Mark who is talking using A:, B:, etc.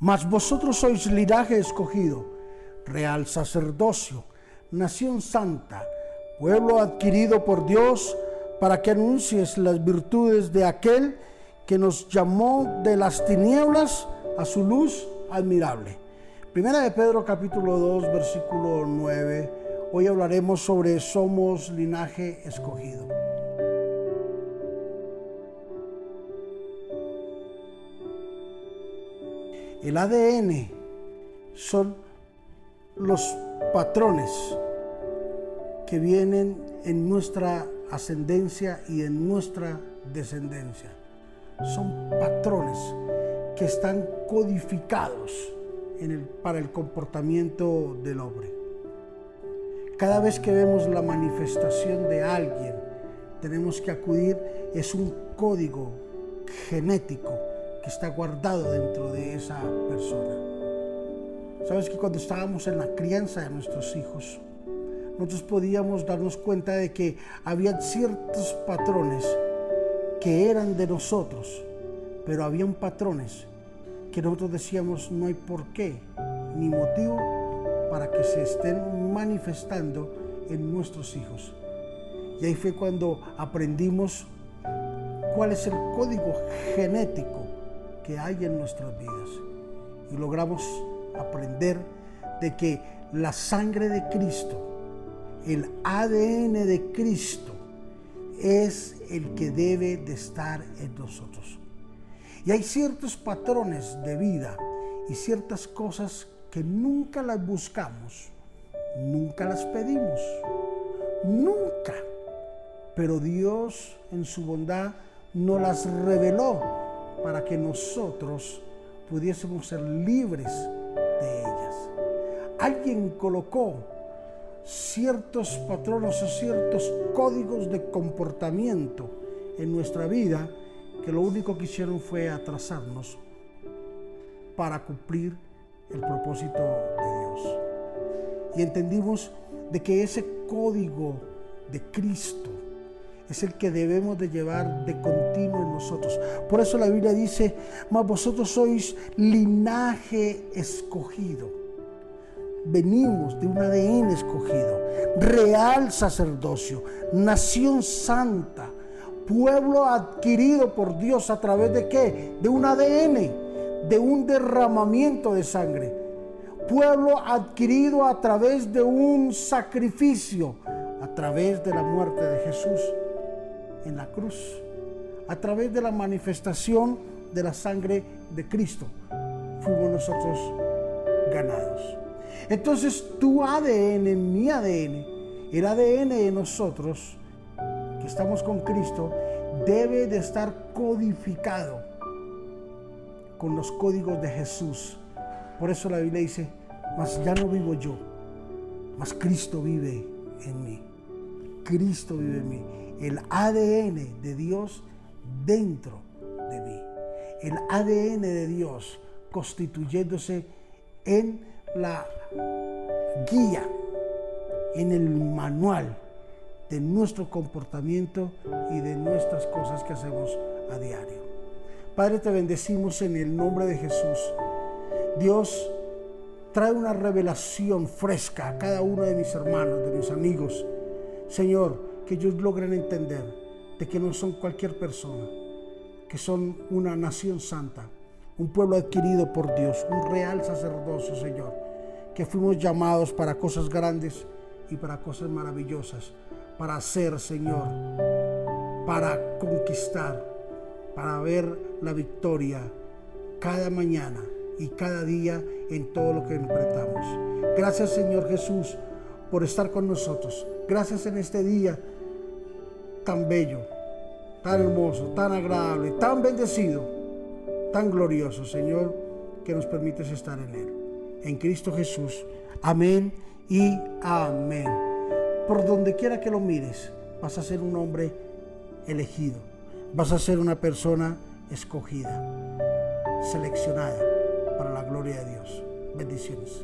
A: Mas vosotros sois linaje escogido, real sacerdocio, nación santa, pueblo adquirido por Dios, para que anuncies las virtudes de aquel que nos llamó de las tinieblas a su luz admirable. Primera de Pedro capítulo 2 versículo 9. Hoy hablaremos sobre somos linaje escogido. El ADN son los patrones que vienen en nuestra ascendencia y en nuestra descendencia. Son patrones que están codificados para el comportamiento del hombre. Cada vez que vemos la manifestación de alguien, tenemos que acudir, es un código genético que está guardado dentro de esa persona. Sabes que cuando estábamos en la crianza de nuestros hijos, nosotros podíamos darnos cuenta de que había ciertos patrones que eran de nosotros, pero habían patrones que nosotros decíamos no hay por qué ni motivo para que se estén manifestando en nuestros hijos. Y ahí fue cuando aprendimos cuál es el código genético que hay en nuestras vidas. Y logramos aprender de que la sangre de Cristo, el ADN de Cristo, es el que debe de estar en nosotros. Y hay ciertos patrones de vida y ciertas cosas que nunca las buscamos, nunca las pedimos, nunca. Pero Dios en su bondad nos las reveló para que nosotros pudiésemos ser libres de ellas. Alguien colocó ciertos patronos o ciertos códigos de comportamiento en nuestra vida que lo único que hicieron fue atrasarnos para cumplir el propósito de Dios. Y entendimos de que ese código de Cristo, es el que debemos de llevar de continuo en nosotros. Por eso la Biblia dice, mas vosotros sois linaje escogido. Venimos de un ADN escogido, real sacerdocio, nación santa, pueblo adquirido por Dios a través de qué? De un ADN, de un derramamiento de sangre. Pueblo adquirido a través de un sacrificio, a través de la muerte de Jesús en la cruz, a través de la manifestación de la sangre de Cristo, fuimos nosotros ganados. Entonces tu ADN, mi ADN, el ADN de nosotros, que estamos con Cristo, debe de estar codificado con los códigos de Jesús. Por eso la Biblia dice, mas ya no vivo yo, mas Cristo vive en mí. Cristo vive en mí el ADN de Dios dentro de mí. El ADN de Dios constituyéndose en la guía, en el manual de nuestro comportamiento y de nuestras cosas que hacemos a diario. Padre, te bendecimos en el nombre de Jesús. Dios trae una revelación fresca a cada uno de mis hermanos, de mis amigos. Señor, que ellos logren entender de que no son cualquier persona, que son una nación santa, un pueblo adquirido por Dios, un real sacerdocio, Señor, que fuimos llamados para cosas grandes y para cosas maravillosas, para hacer, Señor, para conquistar, para ver la victoria cada mañana y cada día en todo lo que enfrentamos. Gracias, Señor Jesús, por estar con nosotros. Gracias en este día tan bello, tan hermoso, tan agradable, tan bendecido, tan glorioso, Señor, que nos permites estar en Él. En Cristo Jesús. Amén y amén. Por donde quiera que lo mires, vas a ser un hombre elegido. Vas a ser una persona escogida, seleccionada para la gloria de Dios. Bendiciones.